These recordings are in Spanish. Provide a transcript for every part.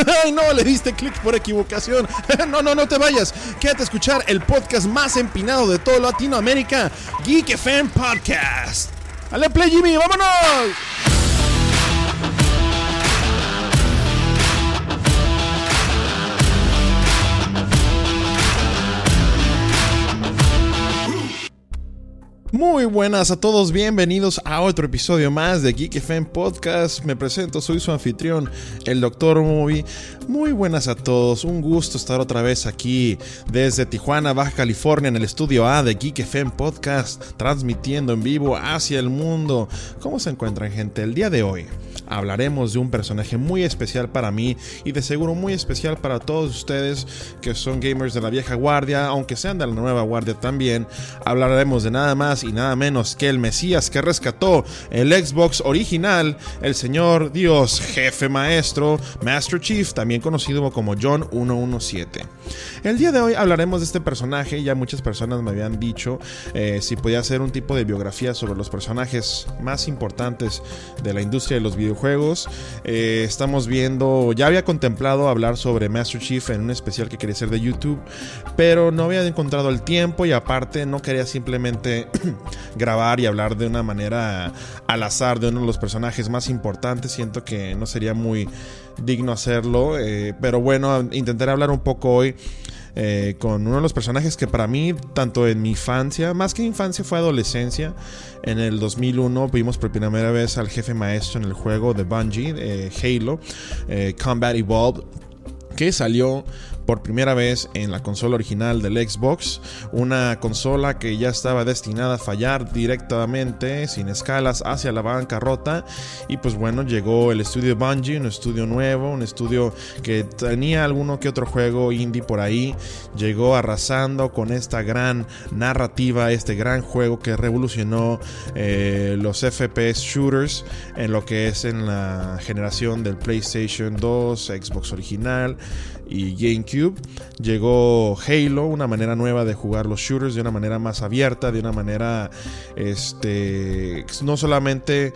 ¡Ay, no! Le diste clic por equivocación. no, no, no te vayas. Quédate a escuchar el podcast más empinado de toda Latinoamérica, Geek FM Podcast. ¡Ale play, Jimmy! ¡Vámonos! Muy buenas a todos, bienvenidos a otro episodio más de Geek FM Podcast. Me presento, soy su anfitrión, el Dr. Movie. Muy buenas a todos, un gusto estar otra vez aquí desde Tijuana, Baja California, en el estudio A de Geek FM Podcast, transmitiendo en vivo hacia el mundo. ¿Cómo se encuentran, gente? El día de hoy hablaremos de un personaje muy especial para mí y de seguro muy especial para todos ustedes que son gamers de la vieja guardia, aunque sean de la nueva guardia también. Hablaremos de nada más y nada menos que el Mesías que rescató el Xbox original, el señor Dios, jefe maestro, Master Chief, también conocido como John 117. El día de hoy hablaremos de este personaje, ya muchas personas me habían dicho eh, si podía hacer un tipo de biografía sobre los personajes más importantes de la industria de los videojuegos. Eh, estamos viendo, ya había contemplado hablar sobre Master Chief en un especial que quería hacer de YouTube, pero no había encontrado el tiempo y aparte no quería simplemente grabar y hablar de una manera al azar de uno de los personajes más importantes. Siento que no sería muy digno hacerlo. Eh, pero bueno, intentaré hablar un poco hoy. Eh, con uno de los personajes que para mí, tanto en mi infancia, más que infancia fue adolescencia, en el 2001 vimos por primera vez al jefe maestro en el juego de Bungie, eh, Halo, Combat Evolved, que salió por primera vez en la consola original del Xbox, una consola que ya estaba destinada a fallar directamente, sin escalas, hacia la bancarrota. Y pues bueno, llegó el estudio Bungie, un estudio nuevo, un estudio que tenía alguno que otro juego indie por ahí. Llegó arrasando con esta gran narrativa, este gran juego que revolucionó eh, los FPS shooters en lo que es en la generación del PlayStation 2, Xbox original y GameCube. Llegó Halo, una manera nueva de jugar los shooters de una manera más abierta, de una manera este no solamente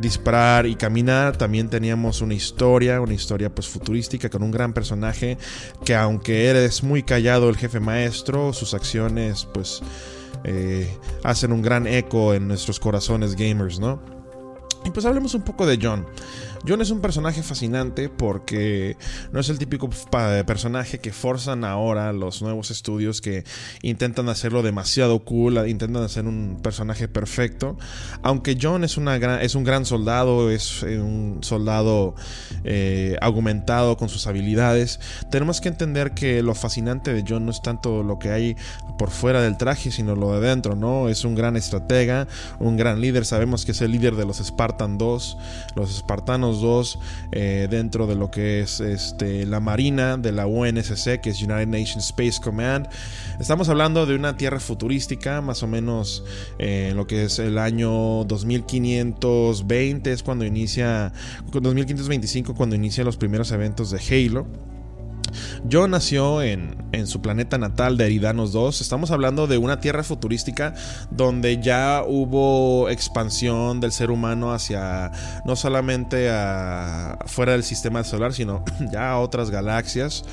disparar y caminar, también teníamos una historia, una historia pues futurística con un gran personaje que aunque eres muy callado el jefe maestro, sus acciones pues eh, hacen un gran eco en nuestros corazones gamers, ¿no? Y pues hablemos un poco de John. John es un personaje fascinante porque no es el típico personaje que forzan ahora los nuevos estudios que intentan hacerlo demasiado cool, intentan hacer un personaje perfecto. Aunque John es, un gran soldado, es eh, un soldado eh, argumentado con sus habilidades, tenemos que entender que lo fascinante de John no es tanto lo que hay por fuera del traje, sino lo de dentro, ¿no? Es un gran estratega, un gran líder, sabemos que es el líder de los Spartan 2, los espartanos 2 eh, dentro de lo que es este, la Marina de la UNSC, que es United Nations Space Command. Estamos hablando de una tierra futurística, más o menos en eh, lo que es el año 2520, es cuando inicia, 2525, cuando inicia los primeros eventos de Halo. John nació en, su planeta natal de Eridanos 2. Estamos hablando de una tierra futurística donde ya hubo expansión del ser humano hacia no solamente fuera del sistema solar, sino ya a otras galaxias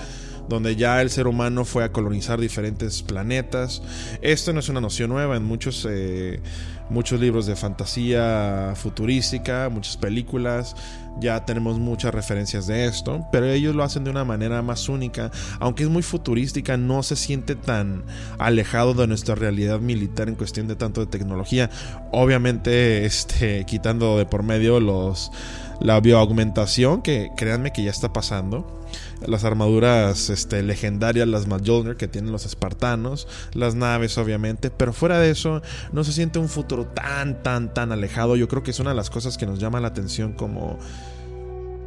donde ya el ser humano fue a colonizar diferentes planetas. Esto no es una noción nueva en muchos, eh, muchos libros de fantasía futurística, muchas películas ya tenemos muchas referencias de esto, pero ellos lo hacen de una manera más única, aunque es muy futurística, no se siente tan alejado de nuestra realidad militar en cuestión de tanto de tecnología. Obviamente, este, quitando de por medio los la bioaugmentación, que créanme que ya está pasando. Las armaduras este, legendarias, las Mjolnir que tienen los espartanos, las naves obviamente, pero fuera de eso no se siente un futuro tan, tan, tan alejado. Yo creo que es una de las cosas que nos llama la atención como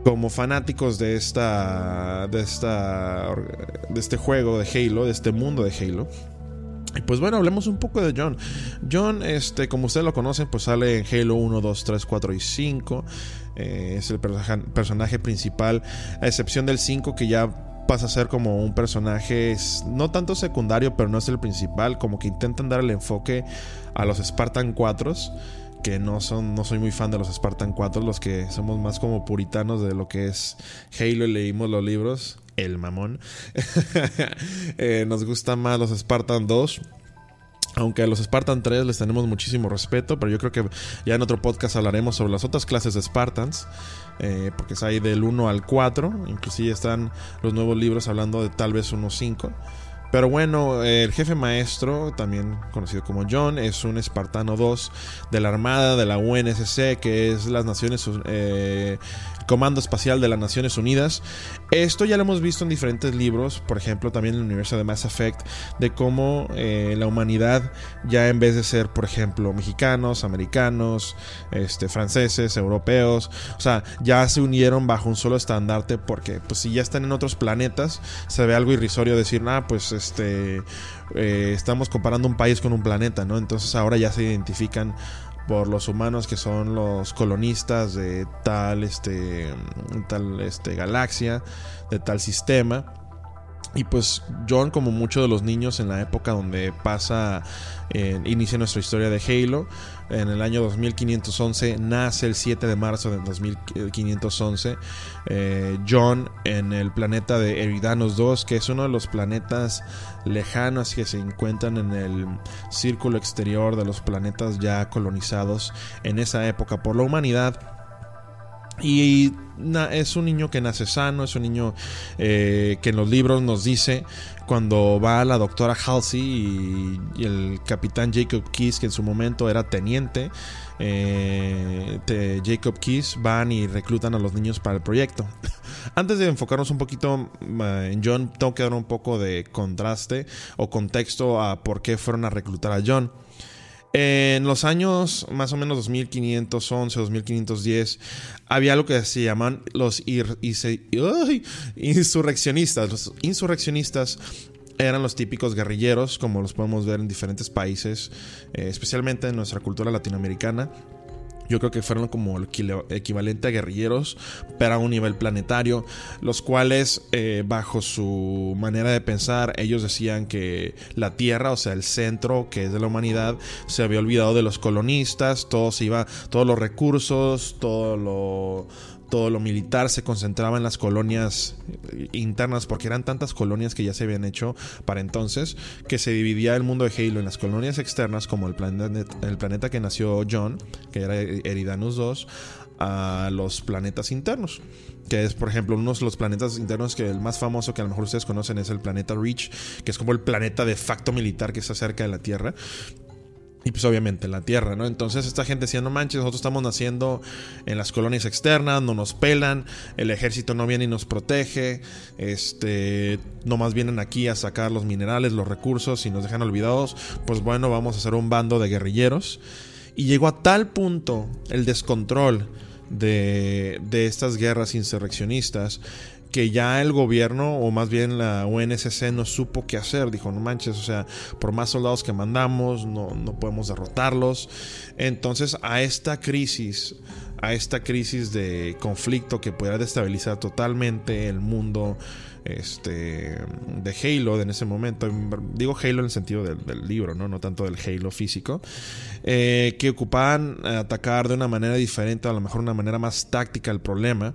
como fanáticos de esta de esta de este juego de Halo, de este mundo de Halo. Y pues bueno, hablemos un poco de John. John, este, como ustedes lo conocen, pues sale en Halo 1, 2, 3, 4 y 5. Eh, es el personaje principal, a excepción del 5 que ya pasa a ser como un personaje no tanto secundario, pero no es el principal, como que intentan dar el enfoque a los Spartan 4 que no son no soy muy fan de los Spartan 4, los que somos más como puritanos de lo que es Halo y leímos los libros, el mamón. Eh, nos gustan más los Spartan 2. Aunque a los Spartan 3 les tenemos muchísimo respeto, pero yo creo que ya en otro podcast hablaremos sobre las otras clases de Spartans, eh, porque es ahí del 1 al 4, inclusive están los nuevos libros hablando de tal vez unos 5. Pero bueno, el jefe maestro, también conocido como John, es un espartano 2 de la Armada de la UNSC, que es las Naciones eh, Comando Espacial de las Naciones Unidas. Esto ya lo hemos visto en diferentes libros, por ejemplo, también en el universo de Mass Effect, de cómo eh, la humanidad ya en vez de ser, por ejemplo, mexicanos, americanos, este, franceses, europeos, o sea, ya se unieron bajo un solo estandarte porque pues si ya están en otros planetas, se ve algo irrisorio decir, ah, pues este, eh, estamos comparando un país con un planeta, ¿no? Entonces ahora ya se identifican por los humanos que son los colonistas de tal este tal este galaxia de tal sistema y pues John, como muchos de los niños en la época donde pasa, eh, inicia nuestra historia de Halo, en el año 2511, nace el 7 de marzo de 2511, eh, John en el planeta de Eridanos 2, que es uno de los planetas lejanos que se encuentran en el círculo exterior de los planetas ya colonizados en esa época por la humanidad y es un niño que nace sano, es un niño eh, que en los libros nos dice cuando va la doctora Halsey y, el capitán Jacob Keys, que en su momento era teniente, eh, Jacob Keys, van y reclutan a los niños para el proyecto. Antes de enfocarnos un poquito en John, tengo que dar un poco de contraste o contexto a por qué fueron a reclutar a John. En los años más o menos 2511, 2510, había algo que se llaman los insurreccionistas. Los insurreccionistas eran los típicos guerrilleros, como los podemos ver en diferentes países, eh, especialmente en nuestra cultura latinoamericana yo creo que fueron como el equivalente a guerrilleros, pero a un nivel planetario, los cuales eh, bajo su manera de pensar, ellos decían que la Tierra, o sea, el centro que es de la humanidad, se había olvidado de los colonistas, todo se iba, todos los recursos, todo lo todo lo militar se concentraba en las colonias internas, porque eran tantas colonias que ya se habían hecho para entonces, que se dividía el mundo de Halo en las colonias externas, como el planeta, el planeta que nació John, que era Eridanus 2, a los planetas internos. Que es, por ejemplo, uno de los planetas internos que el más famoso que a lo mejor ustedes conocen es el planeta Reach, que es como el planeta de facto militar que está cerca de la Tierra. Y pues obviamente la tierra, ¿no? Entonces esta gente decía, no manches, nosotros estamos naciendo en las colonias externas, no nos pelan, el ejército no viene y nos protege, este, nomás vienen aquí a sacar los minerales, los recursos y nos dejan olvidados, pues bueno, vamos a hacer un bando de guerrilleros. Y llegó a tal punto el descontrol de, de estas guerras insurreccionistas que ya el gobierno, o más bien la UNSC, no supo qué hacer. Dijo, no manches, o sea, por más soldados que mandamos, no, no podemos derrotarlos. Entonces, a esta crisis, a esta crisis de conflicto que pudiera destabilizar totalmente el mundo este, de Halo en ese momento, digo Halo en el sentido del, libro, ¿no? no tanto del Halo físico, eh, que ocupaban atacar de una manera diferente, a lo mejor una manera más táctica el problema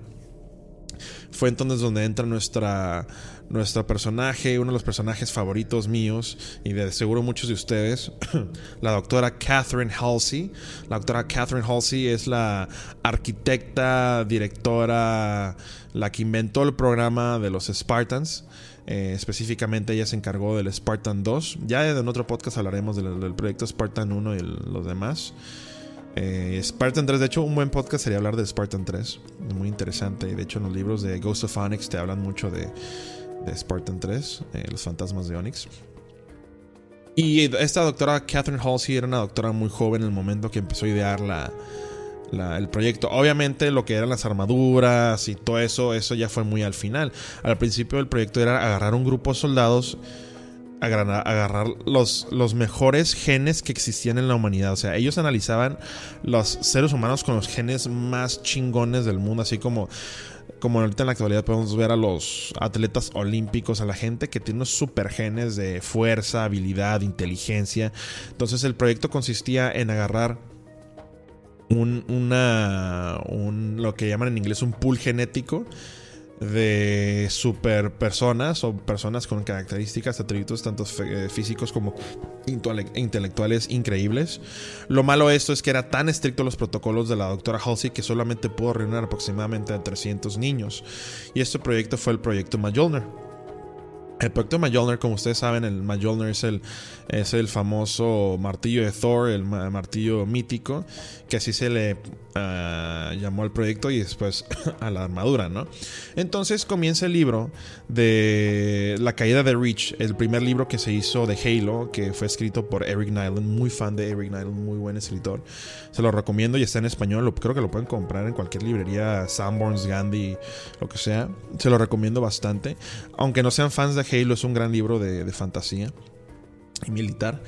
fue entonces donde entra nuestra, nuestra personaje, uno de los personajes favoritos míos y de seguro muchos de ustedes, la doctora Catherine Halsey. La doctora Catherine Halsey es la arquitecta, directora, la que inventó el programa de los Spartans. Eh, específicamente ella se encargó del Spartan 2. Ya en otro podcast hablaremos del, del proyecto Spartan 1 y los demás. Eh, Spartan 3, de hecho, un buen podcast sería hablar de Spartan 3. Muy interesante. De hecho, en los libros de Ghost of Onyx te hablan mucho de, Spartan 3, eh, los fantasmas de Onyx. Y esta doctora Catherine Halsey era una doctora muy joven en el momento que empezó a idear la, el proyecto. Obviamente lo que eran las armaduras y todo eso, eso ya fue muy al final. Al principio del proyecto era agarrar un grupo de soldados agarrar, los, los mejores genes que existían en la humanidad. O sea, ellos analizaban los seres humanos con los genes más chingones del mundo, así como como ahorita en la actualidad podemos ver a los atletas olímpicos, a la gente que tiene unos super genes de fuerza, habilidad, inteligencia. Entonces el proyecto consistía en agarrar un, una, lo que llaman en inglés un pool genético de super personas o personas con características, atributos tanto eh, físicos como intelectuales increíbles. Lo malo de esto es que era tan estricto los protocolos de la doctora Halsey que solamente pudo reunir aproximadamente a 300 niños. Y este proyecto fue el proyecto Majolner. El proyecto Mjolnir, como ustedes saben, el Mjolnir es el, es el famoso martillo de Thor, el martillo mítico, que así se le ah, llamó al proyecto y después a la armadura, ¿no? Entonces comienza el libro de La caída de Reach, el primer libro que se hizo de Halo, que fue escrito por Eric Nyland, muy fan de Eric Nyland, muy buen escritor. Se lo recomiendo y está en español, creo que lo pueden comprar en cualquier librería, Sanborns, Gandhi, lo que sea. Se lo recomiendo bastante. Aunque no sean fans de Halo es un gran libro de, fantasía y militar.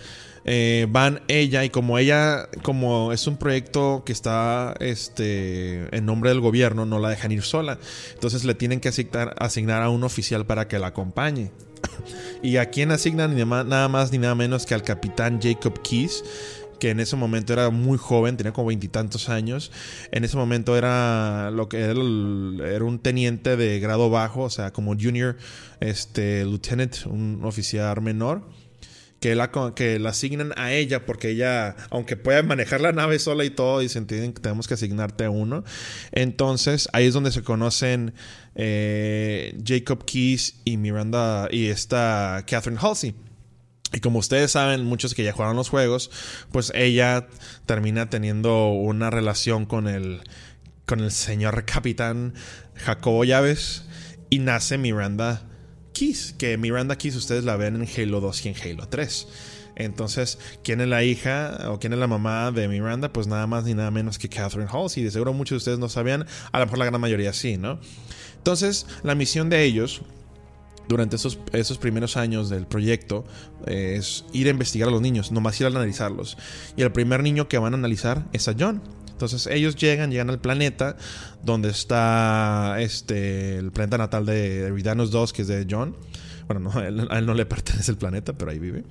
Eh, van ella y como ella, como es un proyecto que está este, en nombre del gobierno, no la dejan ir sola. Entonces le tienen que asignar, asignar a un oficial para que la acompañe. y a quién asignan nada más ni nada menos que al capitán Jacob Keys que en ese momento era muy joven, tenía como veintitantos años. En ese momento era lo que era, un teniente de grado bajo, o sea, como junior este, lieutenant, un oficial menor. Que la, que la asignan a ella porque ella, aunque pueda manejar la nave sola y todo, dicen que tenemos que asignarte a uno. Entonces ahí es donde se conocen eh, Jacob Keys y Miranda y esta Catherine Halsey. Y como ustedes saben, muchos que ya jugaron los juegos, pues ella termina teniendo una relación con el, con el señor capitán Jacobo Llaves y nace Miranda Keys, que Miranda Keys ustedes la ven en Halo 2 y en Halo 3. Entonces, ¿quién es la hija o quién es la mamá de Miranda? Pues nada más ni nada menos que Catherine Halsey. De seguro muchos de ustedes no sabían, a lo mejor la gran mayoría sí, ¿no? Entonces, la misión de ellos durante esos, esos primeros años del proyecto es ir a investigar a los niños, nomás ir a analizarlos. Y el primer niño que van a analizar es a John. Entonces ellos llegan, llegan al planeta donde está este, el planeta natal de Eridanos 2, que es de John. Bueno, no, a él no le pertenece el planeta, pero ahí vive.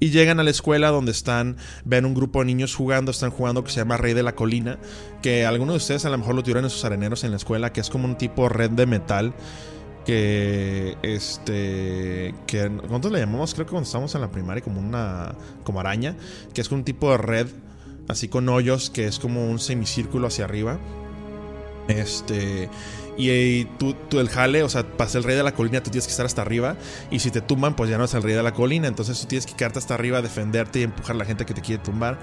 Y llegan a la escuela donde están, ven un grupo de niños jugando, están jugando que se llama Rey de la Colina, que algunos de ustedes a lo mejor lo tuvieron en sus areneros en la escuela, que es como un tipo red de metal que este que nosotros le llamamos creo que cuando estamos en la primaria como una como araña que es un tipo de red así con hoyos que es como un semicírculo hacia arriba este y, tú, tú, el jale, o sea, ser el rey de la colina tú tienes que estar hasta arriba y si te tumban pues ya no es el rey de la colina, entonces tú tienes que quedarte hasta arriba, defenderte y empujar a la gente que te quiere tumbar.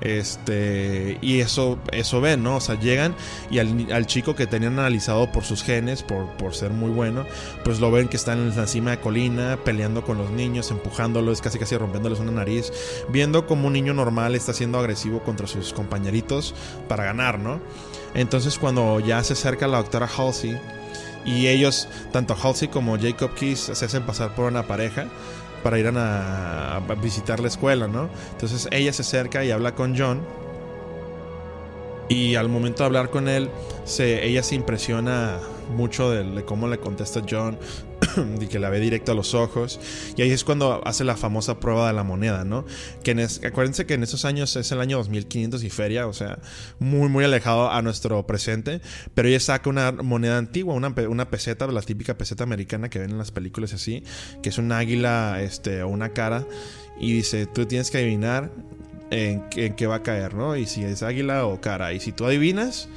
Este, y eso, eso ven, ¿no? O sea, llegan y al, chico que tenían analizado por sus genes, por, por, ser muy bueno, pues lo ven que está en la cima de colina, peleando con los niños, empujándolos, casi casi rompiéndoles una nariz, viendo como un niño normal está siendo agresivo contra sus compañeritos para ganar, ¿no? Entonces, cuando ya se acerca la doctora Halsey y ellos, tanto Halsey como Jacob Keys, se hacen pasar por una pareja para ir a, visitar la escuela, ¿no? Entonces ella se acerca y habla con John. Y al momento de hablar con él, se, ella se impresiona mucho de, cómo le contesta John y que la ve directo a los ojos. Y ahí es cuando hace la famosa prueba de la moneda, ¿no? Que acuérdense que en esos años es el año 2500 y feria, o sea, muy, muy alejado a nuestro presente. Pero ella saca una moneda antigua, una, una peseta, la típica peseta americana que ven en las películas así, que es un águila este, o una cara. Y dice, tú tienes que adivinar en, en qué va a caer, ¿no? Y si es águila o cara. Y si tú adivinas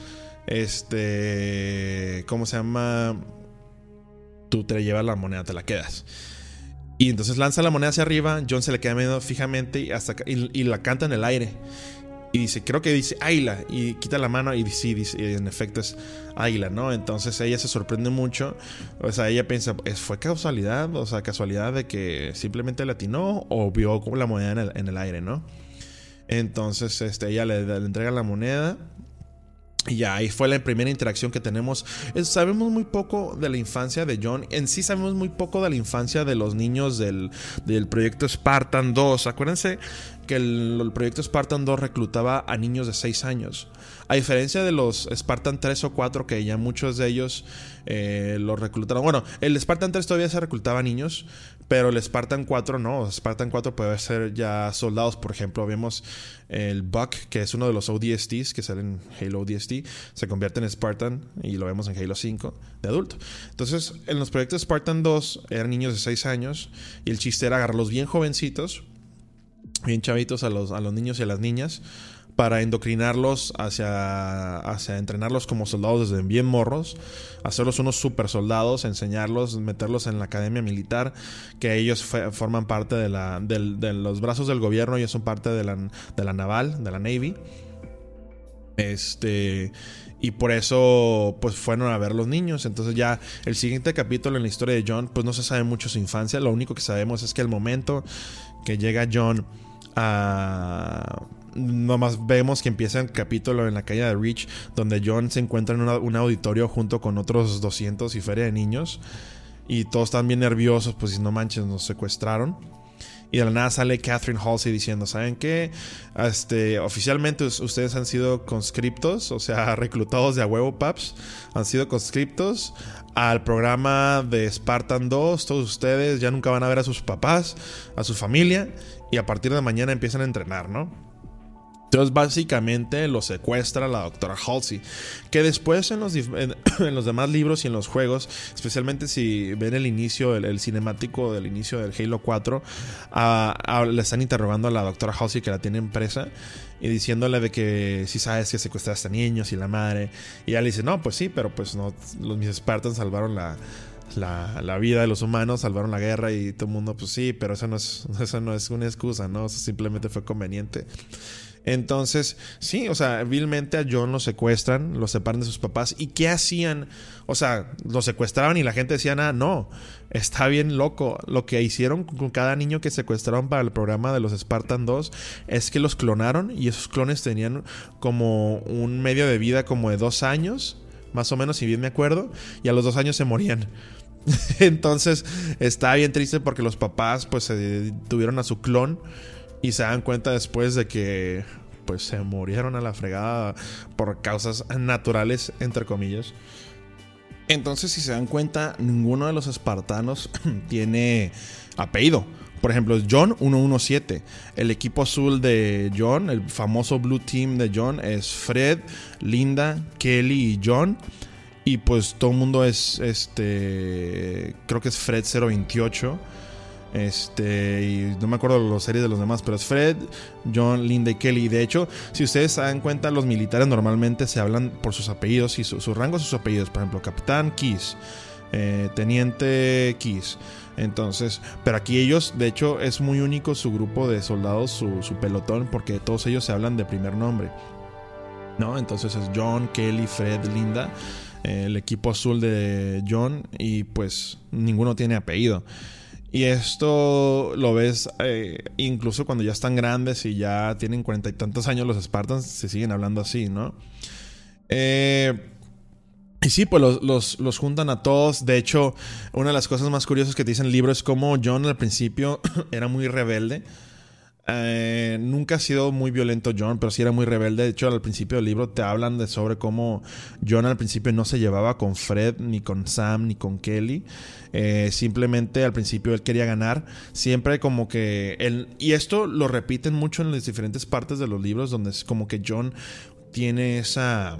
este, ¿cómo se llama? Tú te llevas la moneda, te la quedas. Y entonces lanza la moneda hacia arriba, John se le queda medio fijamente y, hasta, y, la canta en el aire. Y dice, creo que dice águila. Y quita la mano y dice, y en efecto es águila, ¿no? Entonces ella se sorprende mucho. O sea, ella piensa, ¿fue casualidad? O sea, casualidad de que simplemente le atinó o vio la moneda en el, en el aire, ¿no? Entonces este, ella le entrega la moneda y ahí fue la primera interacción que tenemos. Sabemos muy poco de la infancia de John. En sí sabemos muy poco de la infancia de los niños del, proyecto Spartan 2. Acuérdense que el, proyecto Spartan 2 reclutaba a niños de 6 años. A diferencia de los Spartan 3 o 4, que ya muchos de ellos eh, los reclutaron. Bueno, el Spartan 3 todavía se reclutaba a niños, pero el Spartan 4 no. Spartan 4 puede ser ya soldados. Por ejemplo, vemos el Buck, que es uno de los ODSTs que salen en Halo ODST, se convierte en Spartan y lo vemos en Halo 5 de adulto. Entonces, en los proyectos Spartan 2 eran niños de 6 años y el chiste era agarrarlos bien jovencitos, bien chavitos a los, a los niños y a las niñas para endocrinarlos hacia, hacia entrenarlos como soldados desde bien morros, hacerlos unos super soldados, enseñarlos, meterlos en la academia militar, que ellos forman parte de, la, de, los brazos del gobierno, ellos son parte de la, de la naval, de la Navy. Este. Y por eso, pues fueron a ver los niños. Entonces, ya el siguiente capítulo en la historia de John, pues no se sabe mucho su infancia. Lo único que sabemos es que el momento que llega John a nomás vemos que empieza el capítulo en la calle de Rich, donde John se encuentra en un auditorio junto con otros 200 y feria de niños. Y todos están bien nerviosos, pues no manches, nos secuestraron. Y de la nada sale Catherine Halsey diciendo, ¿saben qué? Este, oficialmente ustedes han sido conscriptos, o sea, reclutados de a huevo paps, han sido conscriptos al programa de Spartan 2, todos ustedes ya nunca van a ver a sus papás, a su familia, y a partir de mañana empiezan a entrenar, ¿no? Entonces básicamente lo secuestra la doctora Halsey, que después en los, en, los, demás libros y en los juegos, especialmente si ven el inicio, el, cinemático del inicio del Halo 4, le están interrogando a la doctora Halsey que la tiene en presa y diciéndole de que si sabes que secuestraste a niños y la madre. Y ella le dice, no, pues sí, pero pues no, los mis Spartans salvaron la, la, vida de los humanos, salvaron la guerra y todo el mundo, pues sí, pero eso no es, eso no es una excusa, ¿no? Eso simplemente fue conveniente. Entonces, sí, o sea, vilmente a John lo secuestran, lo separan de sus papás. ¿Y qué hacían? O sea, lo secuestraban y la gente decía, nada, no, está bien loco. Lo que hicieron con cada niño que secuestraron para el programa de los Spartan 2 es que los clonaron y esos clones tenían como un medio de vida como de dos años, más o menos, si bien me acuerdo, y a los dos años se morían. Entonces, está bien triste porque los papás pues se tuvieron a su clon y se dan cuenta después de que pues se murieron a la fregada por causas naturales, entre comillas. Entonces, si se dan cuenta, ninguno de los espartanos tiene apellido. Por ejemplo, John 117. El equipo azul de John, el famoso Blue Team de John, es Fred, Linda, Kelly y John. Y pues todo el mundo es este. Creo que es Fred 028. Este, y no me acuerdo los series de los demás, pero es Fred, John, Linda y Kelly. De hecho, si ustedes se dan cuenta, los militares normalmente se hablan por sus apellidos y sus rangos y sus apellidos. Por ejemplo, Capitán Kiss, eh, Teniente Kiss. Entonces, pero aquí ellos, de hecho, es muy único su grupo de soldados, su, pelotón, porque todos ellos se hablan de primer nombre. ¿No? Entonces es John, Kelly, Fred, Linda. El equipo azul de John y pues ninguno tiene apellido. Y esto lo ves eh, incluso cuando ya están grandes y ya tienen cuarenta y tantos años los Spartans, se siguen hablando así, ¿no? Eh, y sí, pues los, los, juntan a todos. De hecho, una de las cosas más curiosas que te dicen el libro es cómo John al principio era muy rebelde. Eh, nunca ha sido muy violento John, pero sí era muy rebelde. De hecho, al principio del libro te hablan de sobre cómo John al principio no se llevaba con Fred, ni con Sam, ni con Kelly. Eh, simplemente al principio él quería ganar. Siempre como que él... Y esto lo repiten mucho en las diferentes partes de los libros, donde es como que John tiene esa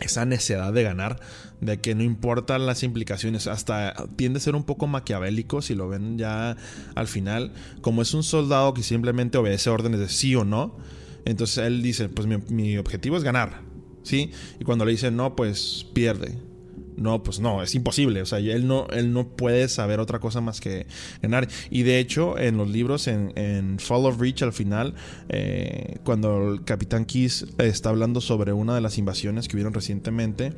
esa necesidad de ganar, de que no importan las implicaciones, hasta tiende a ser un poco maquiavélico si lo ven ya al final, como es un soldado que simplemente obedece órdenes de sí o no, entonces él dice, pues mi, objetivo es ganar, ¿sí? Y cuando le dicen no, pues pierde. No, pues no, es imposible. O sea, él no, él no puede saber otra cosa más que ganar. Y de hecho, en los libros, en, Fall of Reach, al final, eh, cuando el Capitán Kiss está hablando sobre una de las invasiones que hubieron recientemente,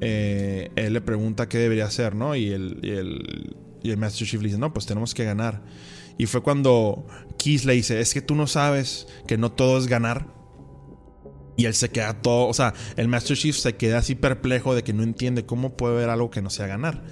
eh, él le pregunta qué debería hacer, ¿no? Y el, el, el Master Chief le dice, no, pues tenemos que ganar. Y fue cuando Kiss le dice, es que tú no sabes que no todo es ganar y él se queda todo, o sea, el Master Chief se queda así perplejo de que no entiende cómo puede haber algo que no sea ganar.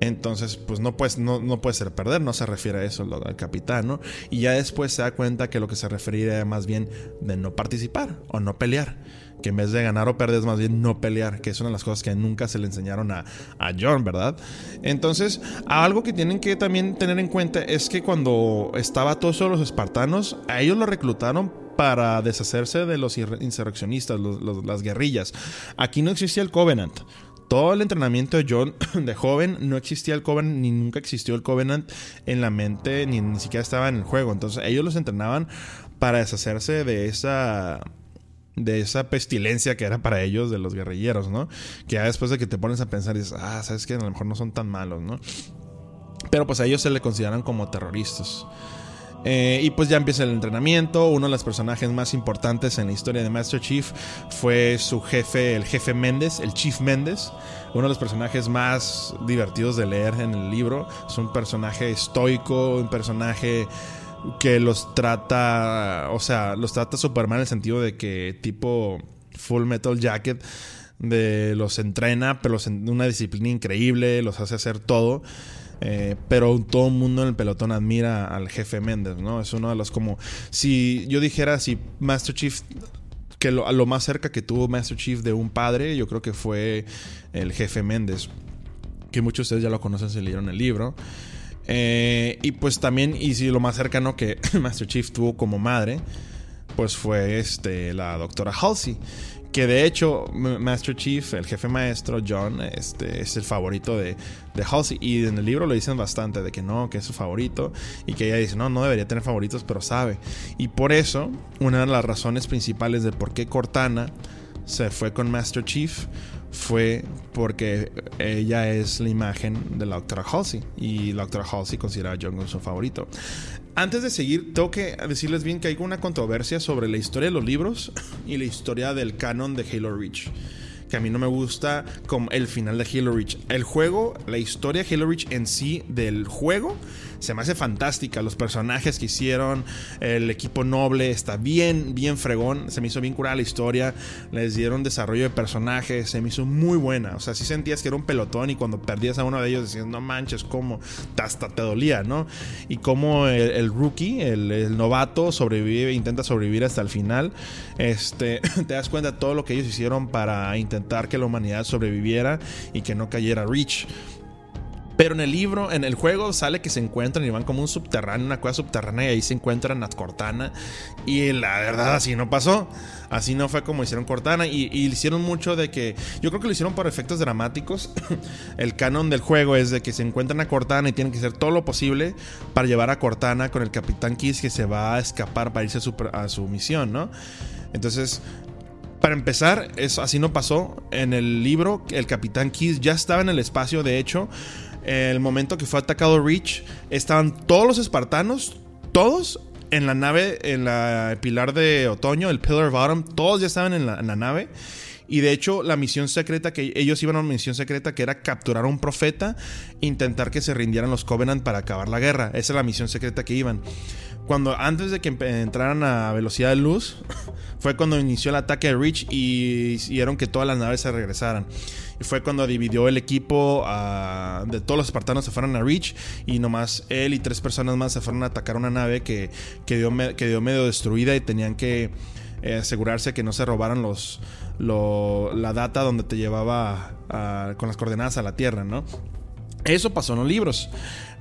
Entonces, pues no, no, no puede ser perder, no se refiere a eso al capitán, ¿no? Y ya después se da cuenta que lo que se refería era más bien de no participar o no pelear. Que en vez de ganar o perder es más bien no pelear, que es una de las cosas que nunca se le enseñaron a, a John, ¿verdad? Entonces, algo que tienen que también tener en cuenta es que cuando estaba todos los espartanos, a ellos lo reclutaron para deshacerse de los insurreccionistas, las guerrillas. Aquí no existía el Covenant todo el entrenamiento de John de joven, no existía el Covenant, ni nunca existió el Covenant en la mente, ni, ni siquiera estaba en el juego. Entonces ellos los entrenaban para deshacerse de esa de esa pestilencia que era para ellos de los guerrilleros, ¿no? Que ya después de que te pones a pensar dices, ah, sabes que a lo mejor no son tan malos, ¿no? Pero pues a ellos se le consideran como terroristas. Eh, y pues ya empieza el entrenamiento. Uno de los personajes más importantes en la historia de Master Chief fue su jefe, el jefe Méndez, el Chief Méndez. Uno de los personajes más divertidos de leer en el libro. Es un personaje estoico, un personaje que los trata, o sea, los trata Superman en el sentido de que tipo Full Metal Jacket de los entrena, pero en una disciplina increíble, los hace hacer todo. Eh, pero todo el mundo en el pelotón admira al jefe Méndez, ¿no? Es uno de los como... Si yo dijera, si Master Chief que lo, lo más cerca que tuvo Master Chief de un padre, yo creo que fue el jefe Méndez. Que muchos de ustedes ya lo conocen, se leyeron el libro. Eh, y pues también, y si lo más cercano que Master Chief tuvo como madre, pues fue este, la doctora Halsey. Que de hecho, Master Chief, el jefe maestro, John, este, es el favorito de, de Halsey. Y en el libro lo dicen bastante, de que no, que es su favorito. Y que ella dice, no, no debería tener favoritos, pero sabe. Y por eso, una de las razones principales de por qué Cortana se fue con Master Chief fue porque ella es la imagen de la doctora Halsey. Y la doctora Halsey considera a como su favorito. Antes de seguir, tengo que decirles bien que hay una controversia sobre la historia de los libros y la historia del canon de Halo Reach que a mí no me gusta como el final de Halo Reach. El juego, la historia de Halo Reach en sí del juego se me hace fantástica. Los personajes que hicieron, el equipo noble está bien, bien fregón. Se me hizo bien curada la historia. Les dieron desarrollo de personajes. Se me hizo muy buena. O sea, sí sentías que era un pelotón y cuando perdías a uno de ellos decías, no manches, cómo hasta te dolía, ¿no? Y cómo el, rookie, el, novato, sobrevive, intenta sobrevivir hasta el final. Este, te das cuenta de todo lo que ellos hicieron para intentar que la humanidad sobreviviera y que no cayera Reach. Pero en el libro, en el juego, sale que se encuentran y van como un subterráneo, una cueva subterránea, y ahí se encuentran a Cortana. Y la verdad, así no pasó. Así no fue como hicieron Cortana. Y, hicieron mucho de que. Yo creo que lo hicieron por efectos dramáticos. el canon del juego es de que se encuentran a Cortana y tienen que hacer todo lo posible para llevar a Cortana con el Capitán Kiss que se va a escapar para irse a su, a su misión, ¿no? Entonces, para empezar, eso así no pasó. En el libro, el Capitán Kiss ya estaba en el espacio, de hecho, el momento que fue atacado Reach, estaban todos los espartanos, todos en la nave, en la pilar de otoño, el Pillar Bottom, todos ya estaban en la, nave. Y de hecho, la misión secreta que ellos iban a una misión secreta que era capturar a un profeta, intentar que se rindieran los Covenant para acabar la guerra. Esa es la misión secreta que iban. Cuando antes de que entraran a velocidad de luz, fue cuando inició el ataque de Reach y hicieron que todas las naves se regresaran. Y fue cuando dividió el equipo ah, de todos los espartanos se fueron a Reach y nomás él y tres personas más se fueron a atacar una nave que quedó, que medio destruida y tenían que eh, asegurarse que no se robaran los, la data donde te llevaba con las coordenadas a la Tierra, ¿no? Eso pasó en los libros.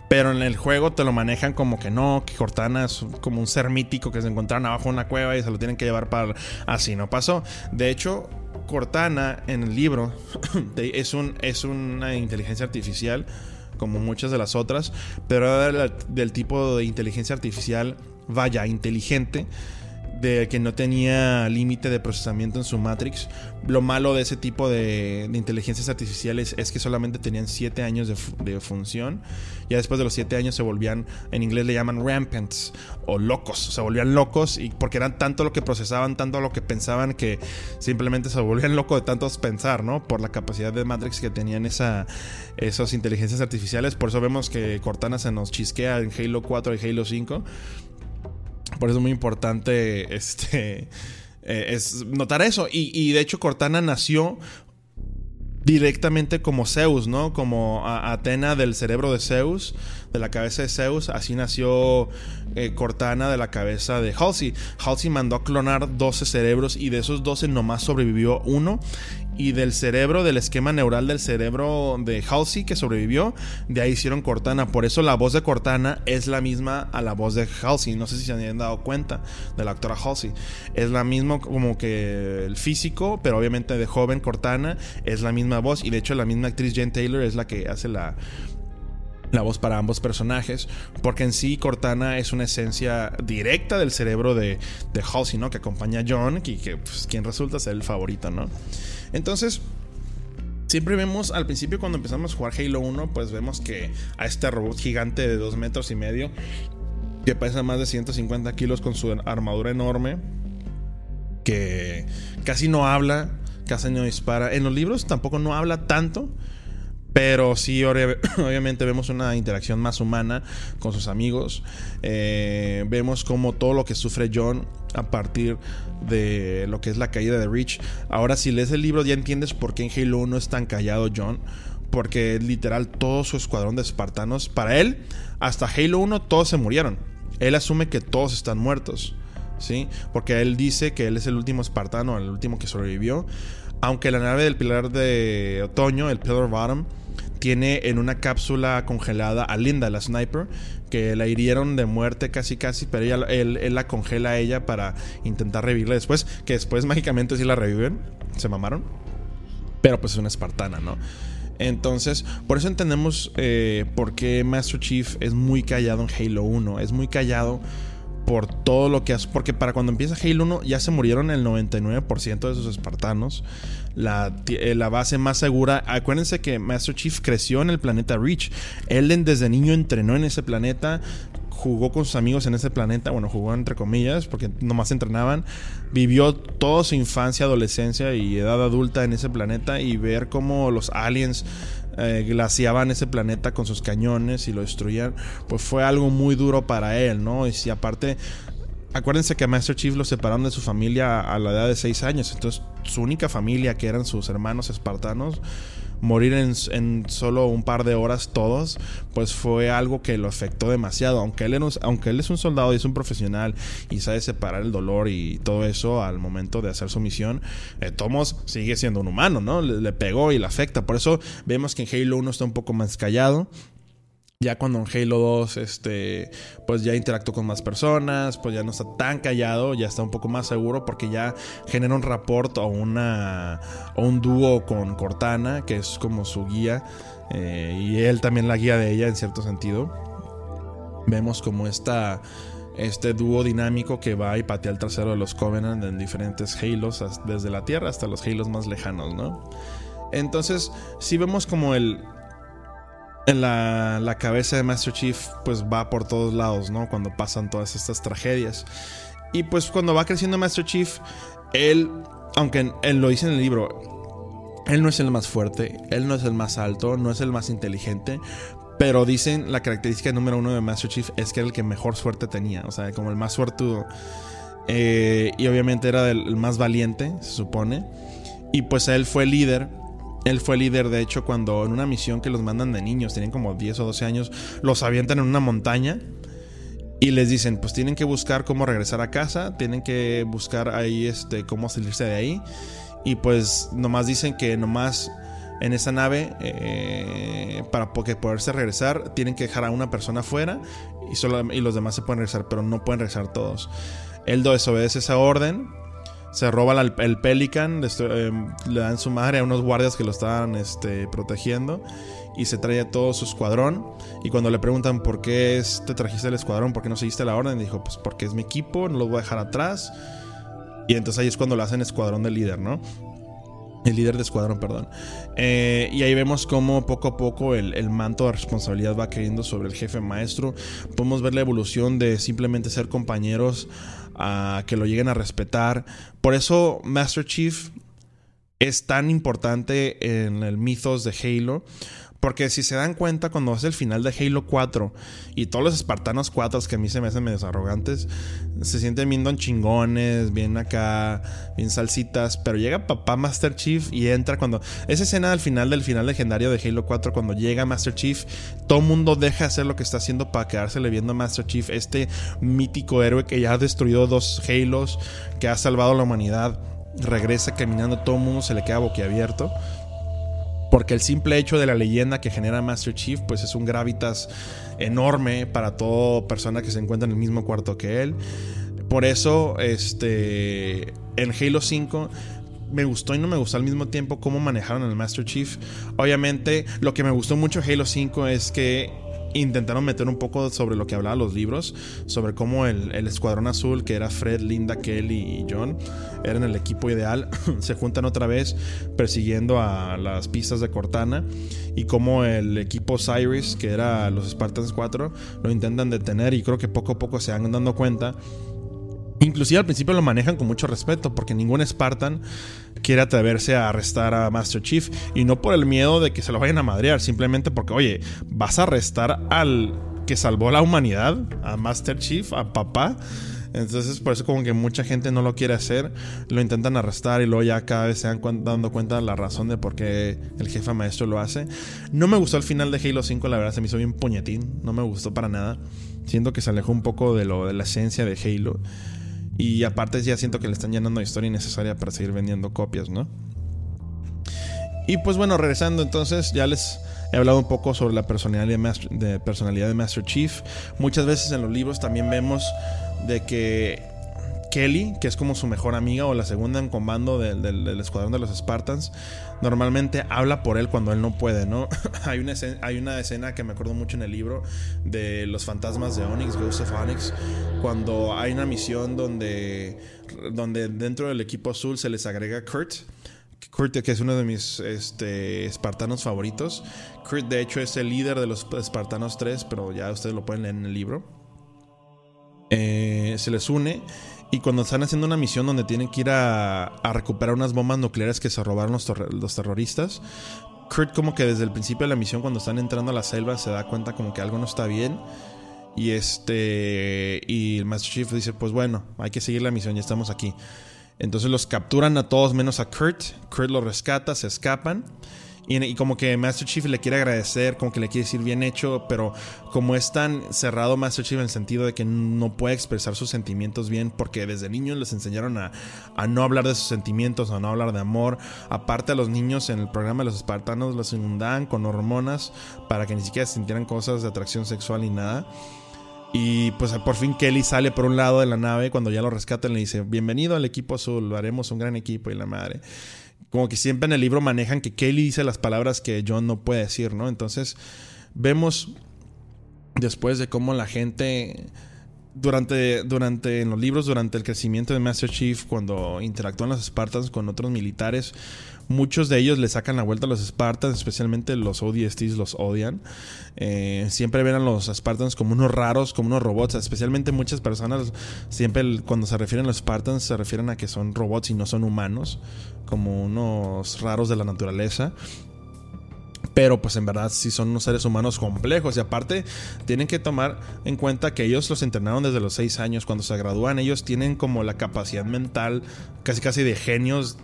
Pero en el juego te lo manejan como que no, que Cortana es como un ser mítico que se encontraron abajo de una cueva y se lo tienen que llevar para... Así no pasó. De hecho, Cortana en el libro es, un, es una inteligencia artificial como muchas de las otras, pero del tipo de inteligencia artificial, vaya, inteligente, de que no tenía límite de procesamiento en su Matrix. Lo malo de ese tipo de, inteligencias artificiales es que solamente tenían 7 años de, función. Ya después de los 7 años se volvían, en inglés le llaman rampants o locos. Se volvían locos y porque eran tanto lo que procesaban, tanto lo que pensaban que simplemente se volvían locos de tantos pensar, ¿no? Por la capacidad de Matrix que tenían esa, esas inteligencias artificiales. Por eso vemos que Cortana se nos chisquea en Halo 4 y Halo 5 por eso es muy importante este, eh, es notar eso. Y, de hecho Cortana nació directamente como Zeus, ¿no? Como Atena del cerebro de Zeus, de la cabeza de Zeus. Así nació eh, Cortana de la cabeza de Halsey. Halsey mandó a clonar 12 cerebros y de esos 12 nomás sobrevivió uno. Y del cerebro, del esquema neural del cerebro de Halsey que sobrevivió, de ahí hicieron Cortana. Por eso la voz de Cortana es la misma a la voz de Halsey. No sé si se han dado cuenta de la actora Halsey. Es la misma como que el físico, pero obviamente de joven Cortana es la misma voz. Y de hecho la misma actriz Jane Taylor es la que hace la, la voz para ambos personajes, porque en sí Cortana es una esencia directa del cerebro de, de Halsey, ¿no? Que acompaña a John, que pues, quien resulta ser el favorito, ¿no? Entonces, siempre vemos al principio cuando empezamos a jugar Halo 1, pues vemos que a este robot gigante de 2 metros y medio, que pesa más de 150 kilos con su armadura enorme, que casi no habla, casi no dispara. En los libros tampoco no habla tanto pero sí, obviamente vemos una interacción más humana con sus amigos. Eh, vemos como todo lo que sufre John a partir de lo que es la caída de Rich. Ahora, si lees el libro, ya entiendes por qué en Halo 1 es tan callado John. Porque literal todo su escuadrón de espartanos, para él, hasta Halo 1 todos se murieron. Él asume que todos están muertos. ¿Sí? Porque él dice que él es el último espartano, el último que sobrevivió. Aunque la nave del pilar de otoño, el Pillar Bottom, tiene en una cápsula congelada a Linda, la sniper, que la hirieron de muerte casi casi, pero ella, él, la congela a ella para intentar revivirla. Después, que después mágicamente sí la reviven, se mamaron, pero pues es una espartana, ¿no? Entonces, por eso entendemos eh, por qué Master Chief es muy callado en Halo 1, es muy callado por todo lo que hace. Porque para cuando empieza Halo 1 ya se murieron el 99% de esos espartanos. La, eh, la, base más segura. Acuérdense que Master Chief creció en el planeta Reach. Él desde niño entrenó en ese planeta. Jugó con sus amigos en ese planeta. Bueno, jugó entre comillas porque nomás entrenaban. Vivió toda su infancia, adolescencia y edad adulta en ese planeta. Y ver cómo los aliens eh, glaciaban ese planeta con sus cañones y lo destruían, pues fue algo muy duro para él, ¿no? Y si aparte, acuérdense que a Master Chief lo separaron de su familia a la edad de 6 años, entonces su única familia, que eran sus hermanos espartanos, morir en, solo un par de horas todos, pues fue algo que lo afectó demasiado. Aunque él, aunque él es un soldado y es un profesional y sabe separar el dolor y todo eso al momento de hacer su misión, eh, Tomos sigue siendo un humano, ¿no? Le, le, pegó y le afecta. Por eso vemos que en Halo 1 está un poco más callado. Ya cuando en Halo 2, este, pues ya interactuó con más personas, pues ya no está tan callado, ya está un poco más seguro porque ya genera un rapport o, una, o un dúo con Cortana, que es como su guía, eh, y él también la guía de ella en cierto sentido. Vemos como esta, este dúo dinámico que va y patea el trasero de los Covenant en diferentes Halos, desde la Tierra hasta los Halos más lejanos, ¿no? Entonces, sí vemos como el, la, la cabeza de Master Chief pues va por todos lados, ¿no? Cuando pasan todas estas tragedias. Y pues cuando va creciendo Master Chief, él, aunque él lo dice en el libro, él no es el más fuerte, él no es el más alto, no es el más inteligente, pero dicen la característica número uno de Master Chief es que era el que mejor suerte tenía, o sea, como el más suertudo. Eh, y obviamente era el más valiente, se supone. Y pues él fue líder él fue líder, de hecho, cuando en una misión que los mandan de niños, tienen como 10 o 12 años, los avientan en una montaña y les dicen, pues tienen que buscar cómo regresar a casa, tienen que buscar ahí este, cómo salirse de ahí. Y pues nomás dicen que nomás en esa nave, eh, para poderse regresar, tienen que dejar a una persona afuera y, solo, y los demás se pueden regresar, pero no pueden regresar todos. Él desobedece esa orden se roba el, Pelican, eh, le dan su madre a unos guardias que lo estaban este, protegiendo y se trae a todo su escuadrón. Y cuando le preguntan por qué te trajiste el escuadrón, por qué no seguiste la orden, dijo, pues porque es mi equipo, no lo voy a dejar atrás. Y entonces ahí es cuando le hacen escuadrón de líder, ¿no? El líder de escuadrón, perdón. Eh, y ahí vemos cómo poco a poco el, el, manto de responsabilidad va cayendo sobre el jefe maestro. Podemos ver la evolución de simplemente ser compañeros a que lo lleguen a respetar. Por eso Master Chief es tan importante en el mitos de Halo, Porque si se dan cuenta, cuando es el final de Halo 4 y todos los espartanos 4 que a mí se me hacen medio arrogantes, se sienten bien don chingones, bien acá, bien salsitas. Pero llega papá Master Chief y entra cuando. Esa escena al final del final legendario de Halo 4, cuando llega Master Chief, todo mundo deja hacer lo que está haciendo para quedársele viendo a Master Chief, este mítico héroe que ya ha destruido dos Halos, que ha salvado a la humanidad. Regresa caminando, todo mundo se le queda boquiabierto. Porque el simple hecho de la leyenda que genera Master Chief, pues es un gravitas enorme para toda persona que se encuentra en el mismo cuarto que él. Por eso, este, en Halo 5 me gustó y no me gustó al mismo tiempo cómo manejaron al Master Chief. Obviamente, lo que me gustó mucho Halo 5 es que intentaron meter un poco sobre lo que hablaban los libros, sobre cómo el, Escuadrón Azul, que era Fred, Linda, Kelly y John, eran el equipo ideal, se juntan otra vez persiguiendo a las pistas de Cortana y cómo el equipo Cyrus, que era los Spartans 4, lo intentan detener y creo que poco a poco se van dando cuenta Inclusive al principio lo manejan con mucho respeto porque ningún Spartan quiere atreverse a arrestar a Master Chief y no por el miedo de que se lo vayan a madrear, simplemente porque, oye, vas a arrestar al que salvó la humanidad, a Master Chief, a papá. Entonces, por eso como que mucha gente no lo quiere hacer, lo intentan arrestar y luego ya cada vez se van dando cuenta de la razón de por qué el jefe maestro lo hace. No me gustó el final de Halo 5, la verdad se me hizo bien puñetín, no me gustó para nada. Siento que se alejó un poco de lo de la esencia de Halo. Y aparte ya siento que le están llenando de historia innecesaria para seguir vendiendo copias, ¿no? Y pues bueno, regresando entonces, ya les he hablado un poco sobre la personalidad de personalidad de Master Chief. Muchas veces en los libros también vemos de que Kelly, que es como su mejor amiga o la segunda en comando del, escuadrón de los Spartans, normalmente habla por él cuando él no puede, ¿no? hay, una escena, hay una escena que me acuerdo mucho en el libro de los fantasmas de Onyx, Ghost of Onyx, cuando hay una misión donde, donde dentro del equipo azul se les agrega Kurt. Kurt, que es uno de mis este, espartanos favoritos. Kurt, de hecho, es el líder de los espartanos 3, pero ya ustedes lo pueden leer en el libro. Eh, se les une y cuando están haciendo una misión donde tienen que ir a, recuperar unas bombas nucleares que se robaron los, terroristas, Kurt como que desde el principio de la misión cuando están entrando a la selva se da cuenta como que algo no está bien. Y este y el Master Chief dice, pues bueno, hay que seguir la misión, ya estamos aquí. Entonces los capturan a todos menos a Kurt. Kurt los rescata, se escapan. Y, como que Master Chief le quiere agradecer, como que le quiere decir bien hecho, pero como es tan cerrado Master Chief en el sentido de que no puede expresar sus sentimientos bien, porque desde niños les enseñaron a, no hablar de sus sentimientos, a no hablar de amor. Aparte a los niños en el programa de los espartanos los inundaban con hormonas para que ni siquiera sintieran cosas de atracción sexual ni nada. Y pues por fin Kelly sale por un lado de la nave cuando ya lo rescatan le dice, bienvenido al equipo azul, lo haremos un gran equipo y la madre como que siempre en el libro manejan que Kelly dice las palabras que John no puede decir, ¿no? Entonces vemos después de cómo la gente durante, durante en los libros, durante el crecimiento de Master Chief, cuando interactúan los Spartans con otros militares, muchos de ellos le sacan la vuelta a los Spartans, especialmente los ODSTs los odian. Eh, siempre ven a los Spartans como unos raros, como unos robots. Especialmente muchas personas, siempre cuando se refieren a los Spartans, se refieren a que son robots y no son humanos como unos raros de la naturaleza. Pero pues en verdad sí son unos seres humanos complejos. Y aparte tienen que tomar en cuenta que ellos los entrenaron desde los 6 años. Cuando se gradúan ellos tienen como la capacidad mental casi casi de genios.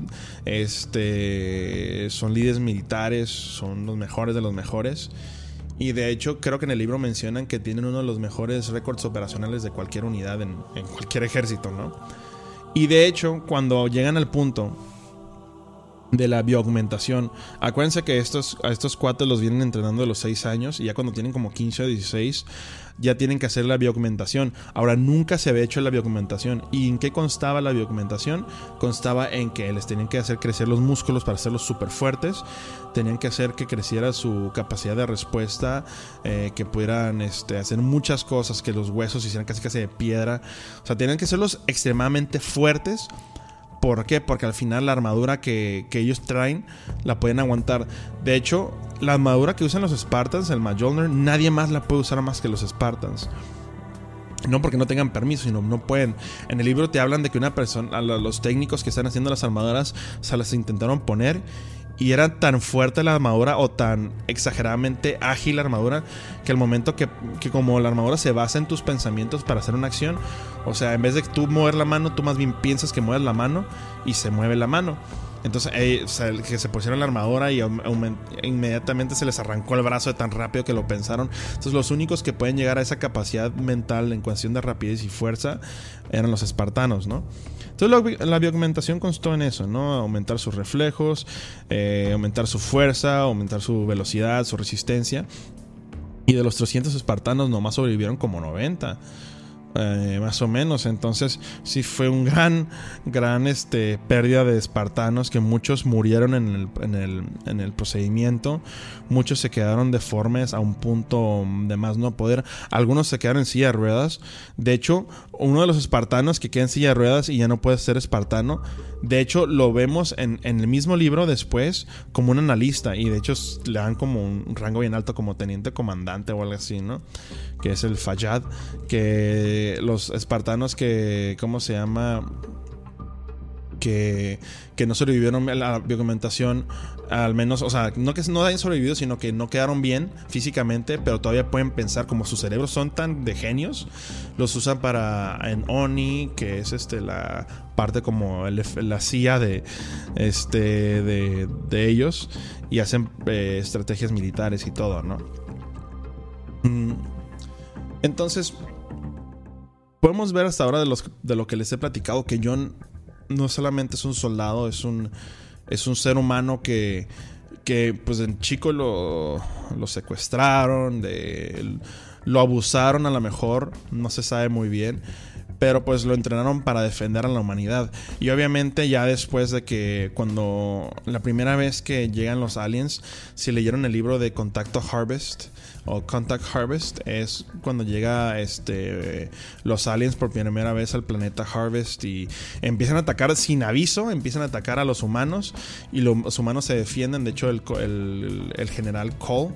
Este, son líderes militares, son los mejores de los mejores. Y de hecho creo que en el libro mencionan que tienen uno de los mejores récords operacionales de cualquier unidad en, en cualquier ejército, ¿no? Y de hecho cuando llegan al punto de la bioaugmentación. Acuérdense que estos, a estos cuatro los vienen entrenando de los 6 años y ya cuando tienen como 15 o 16 ya tienen que hacer la bioaugmentación. Ahora nunca se había hecho la bioaugmentación. ¿Y en qué constaba la bioaugmentación? Constaba en que les tenían que hacer crecer los músculos para hacerlos súper fuertes. Tenían que hacer que creciera su capacidad de respuesta, eh, que pudieran este, hacer muchas cosas, que los huesos hicieran casi casi de piedra. O sea, tenían que hacerlos extremadamente fuertes ¿Por qué? Porque al final la armadura que, ellos traen la pueden aguantar. De hecho, la armadura que usan los Spartans, el Mjolnir, nadie más la puede usar más que los Spartans. No porque no tengan permiso, sino no pueden. En el libro te hablan de que una persona, los técnicos que están haciendo las armaduras, se las intentaron poner Y era tan fuerte la armadura o tan exageradamente ágil la armadura que el momento que, que, como la armadura se basa en tus pensamientos para hacer una acción, o sea, en vez de tú mover la mano, tú más bien piensas que mueves la mano y se mueve la mano. Entonces, eh, que se pusieron la armadura y inmediatamente se les arrancó el brazo de tan rápido que lo pensaron. Entonces, los únicos que pueden llegar a esa capacidad mental en cuestión de rapidez y fuerza eran los espartanos, ¿no? Entonces, la, bioaugmentación constó en eso, ¿no? Aumentar sus reflejos, eh, aumentar su fuerza, aumentar su velocidad, su resistencia. Y de los 300 espartanos, nomás sobrevivieron como 90. Eh, más o menos. Entonces, sí fue un gran, gran este, pérdida de espartanos que muchos murieron en el, en, el, en el procedimiento. Muchos se quedaron deformes a un punto de más no poder. Algunos se quedaron en silla de ruedas. De hecho, uno de los espartanos que queda en silla de ruedas y ya no puede ser espartano. De hecho, lo vemos en, en el mismo libro después como un analista. Y de hecho, le dan como un rango bien alto como teniente comandante o algo así, ¿no? Que es el Fayad. Que los espartanos que, ¿cómo se llama? Que, que no sobrevivieron a la biocomentación, al menos, o sea, no que no hayan sobrevivido, sino que no quedaron bien físicamente, pero todavía pueden pensar, como sus cerebros son tan de genios, los usan para en Oni, que es este la parte como la CIA de, este, de, de ellos, y hacen eh, estrategias militares y todo, ¿no? Mm. Entonces, podemos ver hasta ahora de, los, de lo que les he platicado que John no solamente es un soldado, es un, es un ser humano que, que pues en chico lo, lo secuestraron, lo abusaron a lo mejor, no se sabe muy bien pero pues lo entrenaron para defender a la humanidad. Y obviamente ya después de que cuando la primera vez que llegan los aliens, si leyeron el libro de Contacto Harvest o Contact Harvest, es cuando llega este los aliens por primera vez al planeta Harvest y empiezan a atacar sin aviso, empiezan a atacar a los humanos y los humanos se defienden. De hecho, el, el, general Cole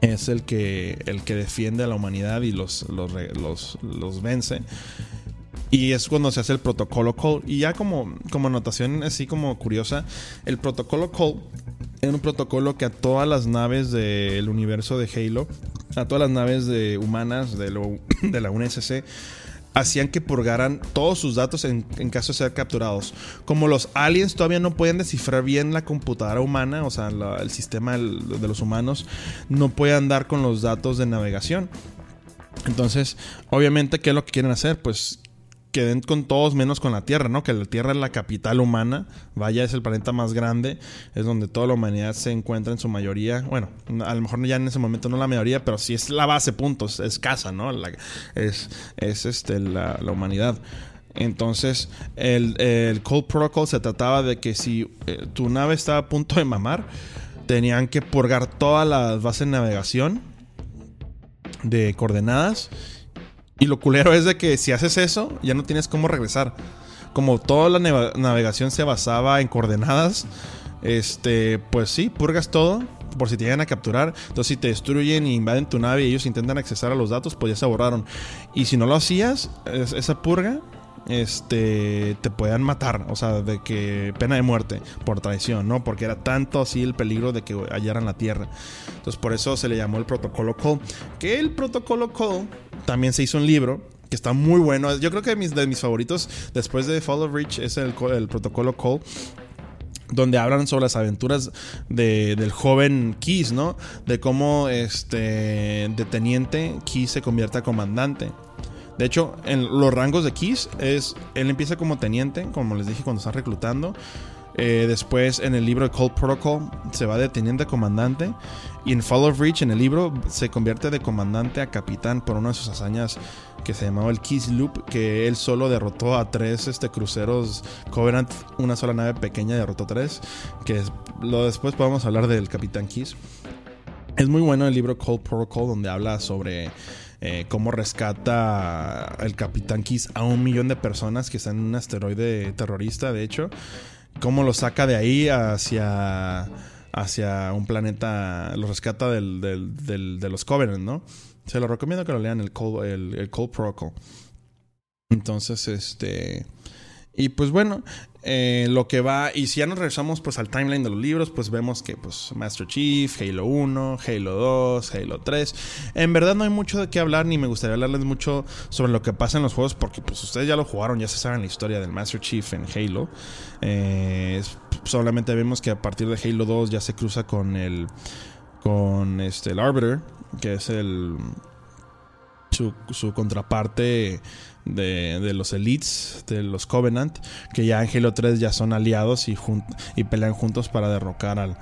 es el que, el que defiende a la humanidad y los, los, vence. Y es cuando se hace el protocolo Cole. Y ya como, como anotación así como curiosa, el protocolo Cole era un protocolo que a todas las naves del universo de Halo, a todas las naves humanas de, la UNSC, hacían que purgaran todos sus datos en, caso de ser capturados. Como los aliens todavía no pueden descifrar bien la computadora humana, o sea, el sistema de los humanos, no puede andar con los datos de navegación. Entonces, obviamente, ¿qué es lo que quieren hacer? Pues queden con todos menos con la Tierra, ¿no? Que la Tierra es la capital humana, vaya, es el planeta más grande, es donde toda la humanidad se encuentra en su mayoría. Bueno, a lo mejor ya en ese momento no la mayoría, pero sí es la base, puntos, es casa, ¿no? es, es este, la, humanidad. Entonces, el, el Cold Protocol se trataba de que si eh, tu nave estaba a punto de mamar, tenían que purgar todas las bases de navegación de coordenadas y lo culero es de que si haces eso, ya no tienes cómo regresar. Como toda la navegación se basaba en coordenadas, este, pues sí, purgas todo por si te llegan a capturar. Entonces, si te destruyen e invaden tu nave y ellos intentan accesar a los datos, pues ya se borraron. Y si no lo hacías, esa purga, este, te podían matar, o sea, de que pena de muerte por traición, ¿no? Porque era tanto así el peligro de que hallaran la tierra. Entonces, por eso se le llamó el protocolo Cole. Que el protocolo Cole también se hizo un libro que está muy bueno. Yo creo que mis, de mis favoritos después de Fall of Reach es el, el protocolo Cole donde hablan sobre las aventuras del joven Keys, ¿no? De cómo este de teniente Keys se convierte a comandante. De hecho, en los rangos de Kiss es. Él empieza como teniente, como les dije cuando están reclutando. Eh, después en el libro de Cold Protocol se va de teniente a comandante. Y en Fall of Reach, en el libro, se convierte de comandante a capitán por una de sus hazañas que se llamaba el Kiss Loop, que él solo derrotó a tres este, cruceros Covenant, una sola nave pequeña derrotó tres. Que lo después podemos hablar del capitán Kiss. Es muy bueno el libro Cold Protocol, donde habla sobre eh, cómo rescata el Capitán Kiss a un millón de personas que están en un asteroide terrorista, de hecho. Cómo lo saca de ahí hacia, hacia un planeta, lo rescata del, de los Covenant, ¿no? Se lo recomiendo que lo lean, el Cold, el, Protocol. Entonces, este... Y pues bueno, eh, lo que va, y si ya nos regresamos pues al timeline de los libros, pues vemos que pues Master Chief, Halo 1, Halo 2, Halo 3. En verdad no hay mucho de qué hablar, ni me gustaría hablarles mucho sobre lo que pasa en los juegos, porque pues ustedes ya lo jugaron, ya se saben la historia del Master Chief en Halo. Eh, solamente vemos que a partir de Halo 2 ya se cruza con el, con este, el Arbiter, que es el... Su, su contraparte de, los Elites, de los Covenant, que ya en Halo 3 ya son aliados y, y pelean juntos para derrocar al,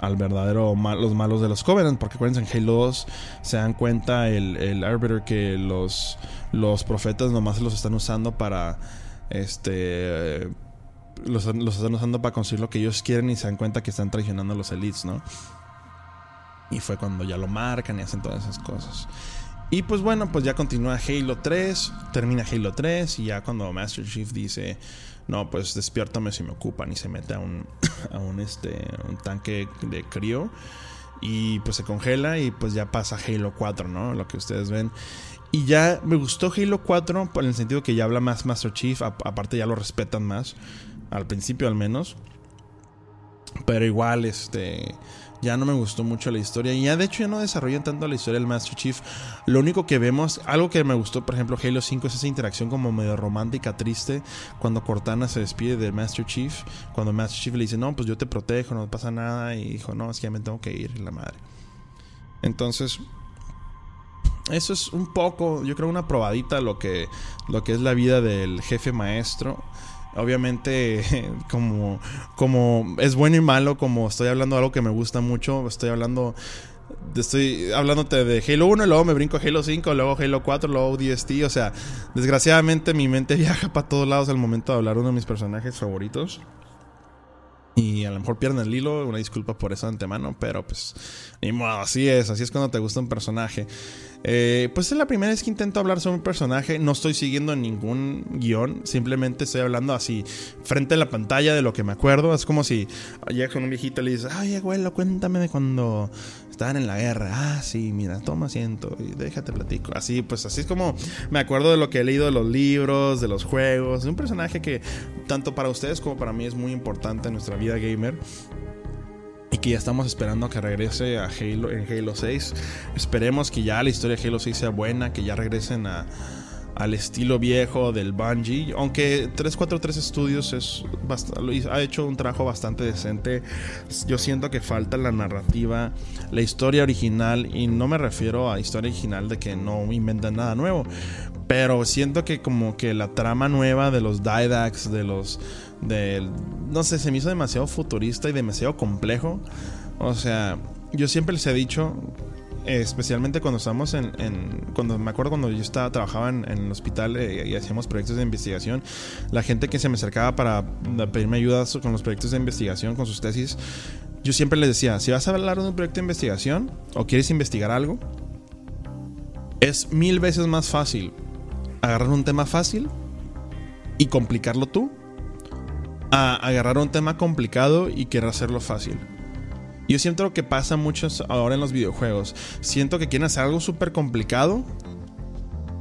al verdadero los malos de los Covenant. Porque acuérdense, en Halo 2 se dan cuenta el, el Arbiter que los, los profetas nomás los están usando para. Este. Los, los, están usando para conseguir lo que ellos quieren y se dan cuenta que están traicionando a los elites, ¿no? Y fue cuando ya lo marcan y hacen todas esas cosas. Y pues bueno, pues ya continúa Halo 3, termina Halo 3 y ya cuando Master Chief dice, no, pues despiértame si me ocupan y se mete a un, a un, este, un tanque de crío y pues se congela y pues ya pasa Halo 4, ¿no? Lo que ustedes ven. Y ya me gustó Halo 4 por el sentido que ya habla más Master Chief, aparte ya lo respetan más, al principio al menos. Pero igual, este ya no me gustó mucho la historia. Y ya de hecho ya no desarrollan tanto la historia del Master Chief. Lo único que vemos, algo que me gustó, por ejemplo, Halo 5 es esa interacción como medio romántica, triste, cuando Cortana se despide del Master Chief. Cuando Master Chief le dice, no, pues yo te protejo, no pasa nada. Y dijo, no, es que ya me tengo que ir, la madre. Entonces, eso es un poco, yo creo, una probadita lo que, lo que es la vida del jefe maestro. Obviamente, como, como es bueno y malo, como estoy hablando de algo que me gusta mucho, estoy hablando estoy hablándote de Halo 1 y luego me brinco Halo 5, luego Halo 4, luego DST. O sea, desgraciadamente mi mente viaja para todos lados al momento de hablar uno de mis personajes favoritos. Y a lo mejor pierden el hilo, una disculpa por eso de antemano, pero pues ni modo, así es, así es cuando te gusta un personaje. Eh, pues es la primera vez que intento hablar sobre un personaje, no estoy siguiendo ningún guion, simplemente estoy hablando así, frente a la pantalla de lo que me acuerdo. Es como si llegas con un viejito y le dices, ay abuelo, cuéntame de cuando estaban en la guerra. Ah, sí, mira, toma asiento y déjate platico. Así, pues así es como me acuerdo de lo que he leído de los libros, de los juegos, de un personaje que tanto para ustedes como para mí es muy importante en nuestra vida gamer y que ya estamos esperando que regrese a Halo en Halo 6. Esperemos que ya la historia de Halo 6 sea buena, que ya regresen a, al estilo viejo del Bungie. Aunque 343 Studios es ha hecho un trabajo bastante decente. Yo siento que falta la narrativa, la historia original. Y no me refiero a historia original de que no inventan nada nuevo. Pero siento que como que la trama nueva de los Didax, de los no sé, se me hizo demasiado futurista y demasiado complejo. O sea, yo siempre les he dicho, especialmente cuando estamos en, cuando me acuerdo cuando yo estaba trabajaba en, el hospital eh, y hacíamos proyectos de investigación la gente que se me acercaba para pedirme ayuda con los proyectos de investigación con sus tesis yo siempre les decía si vas a hablar de un proyecto de investigación o quieres investigar algo es mil veces más fácil agarrar un tema fácil y complicarlo tú a agarrar un tema complicado y querer hacerlo fácil. Yo siento lo que pasa mucho ahora en los videojuegos. Siento que quieren hacer algo súper complicado.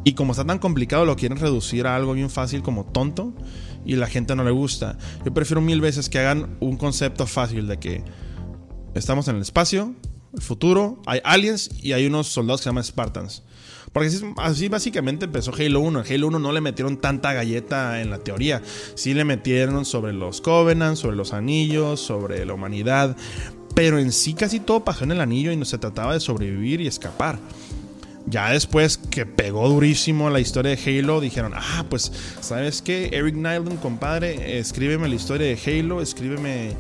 Y como está tan complicado, lo quieren reducir a algo bien fácil como tonto. Y la gente no le gusta. Yo prefiero mil veces que hagan un concepto fácil de que estamos en el espacio, el futuro, hay aliens y hay unos soldados que se llaman Spartans. Porque así, básicamente empezó Halo 1. En Halo 1 no le metieron tanta galleta en la teoría. Sí le metieron sobre los Covenant, sobre los anillos, sobre la humanidad. Pero en sí casi todo pasó en el anillo y no se trataba de sobrevivir y escapar. Ya después que pegó durísimo la historia de Halo, dijeron, ah, pues, ¿sabes qué? Eric Nylund, compadre, escríbeme la historia de Halo, escríbeme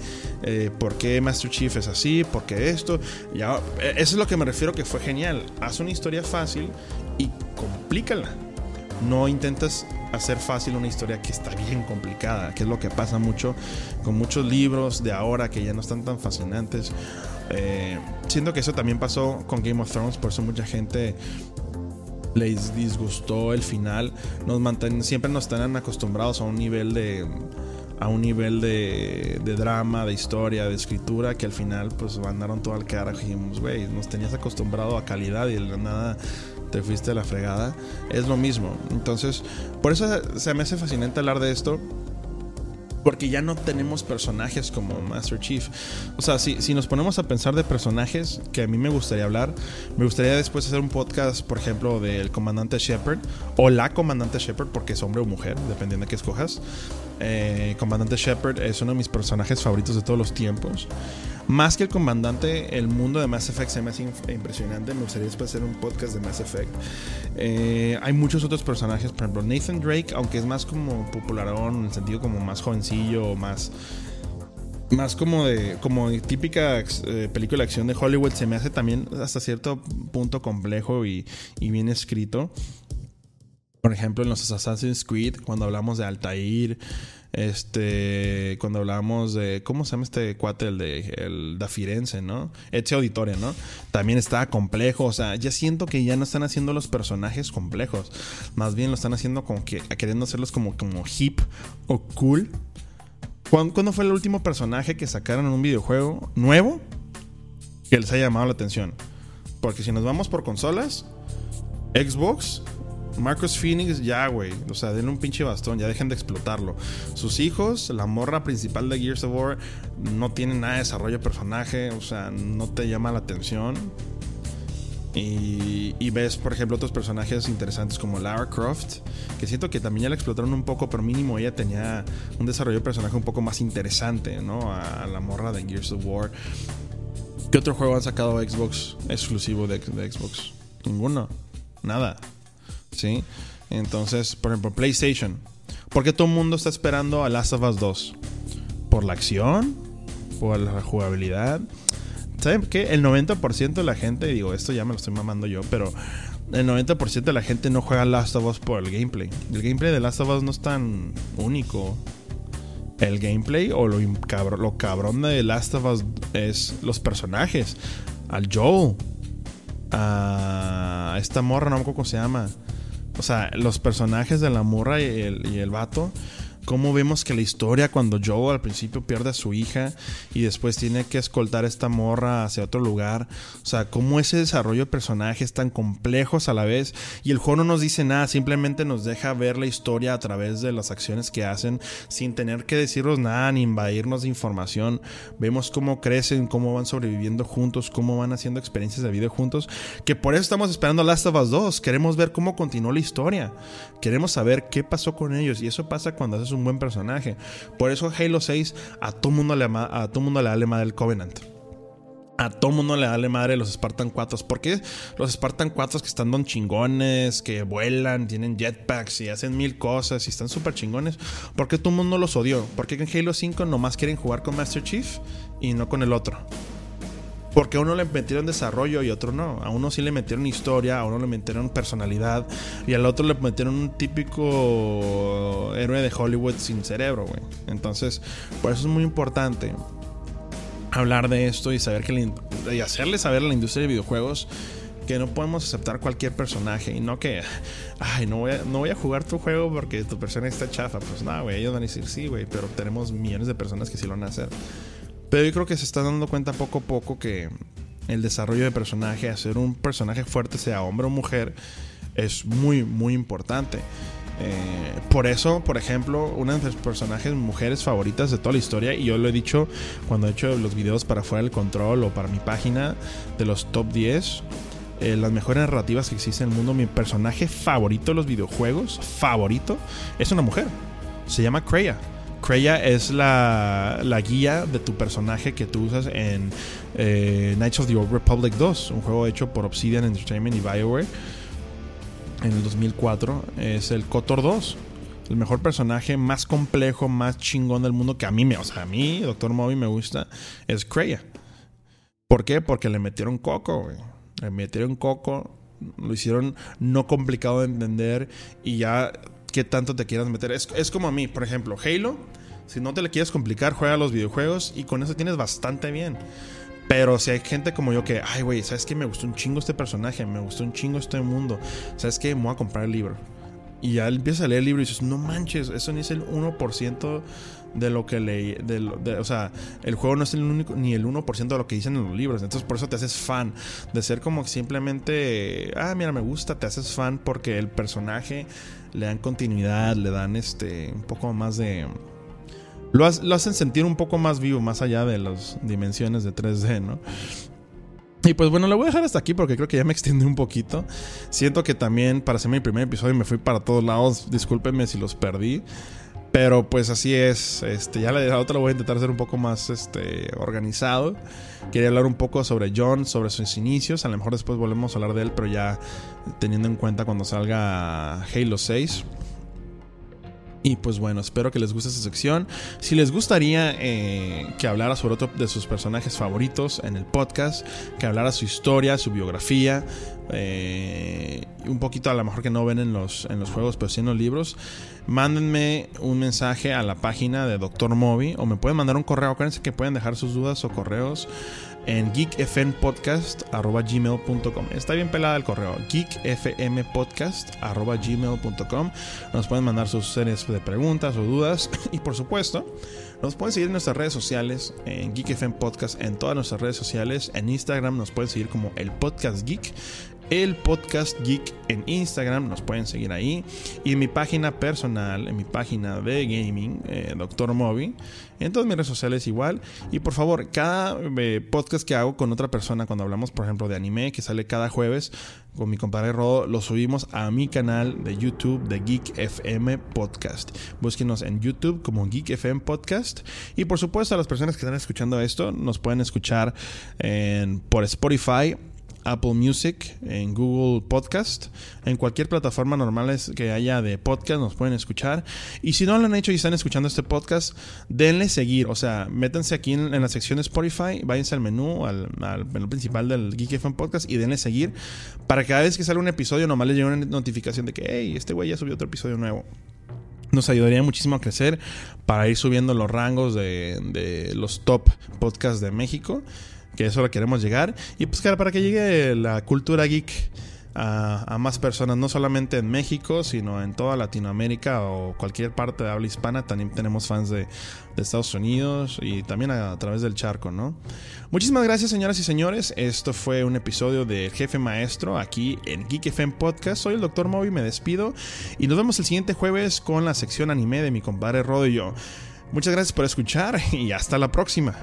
eh, por qué Master Chief es así, por qué esto. Ya, eh, eso es lo que me refiero que fue genial. Haz una historia fácil y complícala. No intentas hacer fácil una historia que está bien complicada, que es lo que pasa mucho con muchos libros de ahora que ya no están tan fascinantes. Eh, siento que eso también pasó con Game of Thrones, por eso mucha gente les disgustó el final. Nos mantienen, siempre nos están acostumbrados a un nivel de a un nivel de, de, drama, de historia, de escritura, que al final pues mandaron todo al carajo y dijimos, güey, nos tenías acostumbrado a calidad y nada te fuiste a la fregada. Es lo mismo. Entonces, por eso se me hace fascinante hablar de esto. Porque ya no tenemos personajes como Master Chief. O sea, si, si, nos ponemos a pensar de personajes que a mí me gustaría hablar, me gustaría después hacer un podcast, por ejemplo, del comandante Shepard o la comandante Shepard, porque es hombre o mujer, dependiendo de qué escojas. Eh, comandante Shepard es uno de mis personajes favoritos de todos los tiempos. Más que el comandante, el mundo de Mass Effect se me hace impresionante. Me gustaría después hacer un podcast de Mass Effect. Eh, hay muchos otros personajes, por ejemplo, Nathan Drake, aunque es más como popularón, en el sentido como más jovencillo, más más como de como típica eh, película de acción de Hollywood se me hace también hasta cierto punto complejo y, y, bien escrito por ejemplo en los Assassin's Creed cuando hablamos de Altair este, cuando hablábamos de, ¿cómo se llama este cuate? El de, el da Firenze, ¿no? Ezio Auditoria, ¿no? También estaba complejo, o sea, ya siento que ya no están haciendo los personajes complejos, más bien lo están haciendo como que, queriendo hacerlos como, como hip o cool. ¿Cuándo, fue el último personaje que sacaron en un videojuego nuevo que les haya llamado la atención? Porque si nos vamos por consolas, Xbox Marcus Phoenix, ya, güey. O sea, denle un pinche bastón, ya dejen de explotarlo. Sus hijos, la morra principal de Gears of War, no tienen nada de desarrollo de personaje, o sea, no te llama la atención. Y, ves, por ejemplo, otros personajes interesantes como Lara Croft, que siento que también ya la explotaron un poco, pero mínimo ella tenía un desarrollo de personaje un poco más interesante, ¿no? A, la morra de Gears of War. ¿Qué otro juego han sacado Xbox exclusivo de Xbox? Ninguno. Nada. ¿Sí? Entonces, por ejemplo, PlayStation. ¿Por qué todo el mundo está esperando a Last of Us 2? ¿Por la acción? ¿Por la jugabilidad? ¿Saben qué? El 90% de la gente, digo, esto ya me lo estoy mamando yo, pero el 90% de la gente no juega Last of Us por el gameplay. El gameplay de Last of Us no es tan único. El gameplay o lo, lo cabrón de Last of Us es los personajes. Al Joel. A esta morra, no me acuerdo cómo se llama. O sea, los personajes de la morra y el, y el vato cómo vemos que la historia cuando Joe al principio pierde a su hija y después tiene que escoltar a esta morra hacia otro lugar. O sea, cómo ese desarrollo de personajes tan complejos a la vez y el juego no nos dice nada, simplemente nos deja ver la historia a través de las acciones que hacen sin tener que decirnos nada ni invadirnos de información. Vemos cómo crecen, cómo van sobreviviendo juntos, cómo van haciendo experiencias de vida juntos, que por eso estamos esperando Last of Us 2. Queremos ver cómo continuó la historia. Queremos saber qué pasó con ellos y eso pasa cuando haces un un buen personaje. Por eso Halo 6 a todo mundo le, a todo mundo le da madre del Covenant. A todo mundo le da madre los Spartan 4. ¿Por qué los Spartan 4 que están don chingones, que vuelan, tienen jetpacks y hacen mil cosas y están súper chingones? ¿Por qué todo el mundo los odió? ¿Por qué en Halo 5 nomás quieren jugar con Master Chief y no con el otro? Porque a uno le metieron desarrollo y a otro no. A uno sí le metieron historia, a uno le metieron personalidad y al otro le metieron un típico héroe de Hollywood sin cerebro, güey. Entonces, por eso es muy importante hablar de esto y saber que y hacerle saber a la industria de videojuegos que no podemos aceptar cualquier personaje y no que, ay, no voy a, no voy a jugar tu juego porque tu persona está chafa. Pues nada, güey, ellos van a decir sí, güey, pero tenemos millones de personas que sí lo van a hacer. Pero yo creo que se está dando cuenta poco a poco que el desarrollo de personaje, hacer un personaje fuerte, sea hombre o mujer, es muy, muy importante. Eh, por eso, por ejemplo, una de mis personajes mujeres favoritas de toda la historia, y yo lo he dicho cuando he hecho los videos para fuera del control o para mi página de los top 10, eh, las mejores narrativas que existen en el mundo, mi personaje favorito de los videojuegos, favorito, es una mujer. Se llama Kreia. Kreia es la, guía de tu personaje que tú usas en eh, Knights of the Old Republic 2, un juego hecho por Obsidian Entertainment y BioWare en el 2004. Es el Kotor 2, el mejor personaje más complejo, más chingón del mundo que a mí me, o sea, a mí, Doctor Moby, me gusta, es Kreia. ¿Por qué? Porque le metieron coco, güey. Le metieron coco, lo hicieron no complicado de entender y ya qué tanto te quieras meter. Es, es, como a mí, por ejemplo, Halo. Si no te le quieres complicar, juega los videojuegos y con eso tienes bastante bien. Pero si hay gente como yo que, ay, güey, ¿sabes qué? Me gustó un chingo este personaje, me gustó un chingo este mundo. ¿Sabes qué? Me voy a comprar el libro. Y ya empiezas a leer el libro y dices, no manches, eso ni es el 1% de lo que leí. De, o sea, el juego no es el único, ni el 1% de lo que dicen en los libros. Entonces, por eso te haces fan. De ser como simplemente, ah, mira, me gusta, te haces fan porque el personaje le dan continuidad, le dan este un poco más de lo, hacen sentir un poco más vivo, más allá de las dimensiones de 3D, ¿no? Y pues bueno, lo voy a dejar hasta aquí porque creo que ya me extendí un poquito. Siento que también para hacer mi primer episodio me fui para todos lados. Discúlpenme si los perdí. Pero pues así es. Este, ya la, otra lo voy a intentar ser un poco más este, organizado. Quería hablar un poco sobre John, sobre sus inicios. A lo mejor después volvemos a hablar de él, pero ya teniendo en cuenta cuando salga Halo 6. Y pues bueno, espero que les guste esta sección. Si les gustaría eh, que hablara sobre otro de sus personajes favoritos en el podcast, que hablara su historia, su biografía, eh, un poquito a lo mejor que no ven en los, en los juegos, pero sí en los libros, mándenme un mensaje a la página de Dr. Moby o me pueden mandar un correo. Acuérdense que pueden dejar sus dudas o correos en geekfmpodcast.gmail.com. Está bien pelada el correo, geekfmpodcast.gmail.com. Nos pueden mandar sus series de preguntas o dudas y por supuesto, nos pueden seguir en nuestras redes sociales, en GeekFM Podcast, en todas nuestras redes sociales. En Instagram nos pueden seguir como el Podcast Geek el podcast Geek en Instagram, nos pueden seguir ahí. Y en mi página personal, en mi página de gaming, eh, Doctor Moby, en todas mis redes sociales igual. Y por favor, cada eh, podcast que hago con otra persona, cuando hablamos, por ejemplo, de anime, que sale cada jueves, con mi compadre Rodo, lo subimos a mi canal de YouTube de Geek FM Podcast. Búsquenos en YouTube como Geek FM Podcast. Y por supuesto, a las personas que están escuchando esto, nos pueden escuchar en, por Spotify Apple Music, en Google Podcast, en cualquier plataforma normal que haya de podcast nos pueden escuchar. Y si no lo han hecho y están escuchando este podcast, denle seguir. O sea, métanse aquí en, la sección de Spotify, váyanse al menú, al, menú principal del Geek FM Podcast y denle seguir para cada vez que sale un episodio nomás les llegue una notificación de que, hey, este güey ya subió otro episodio nuevo nos ayudaría muchísimo a crecer para ir subiendo los rangos de, de, los top podcasts de México que eso lo queremos llegar. Y pues para que llegue la cultura geek a, más personas, no solamente en México, sino en toda Latinoamérica o cualquier parte de habla hispana. También tenemos fans de, Estados Unidos y también a, través del charco, ¿no? Muchísimas gracias, señoras y señores. Esto fue un episodio de Jefe Maestro aquí en Geek FM Podcast. Soy el Dr. Moby, me despido y nos vemos el siguiente jueves con la sección anime de mi compadre Rodo y yo. Muchas gracias por escuchar y hasta la próxima.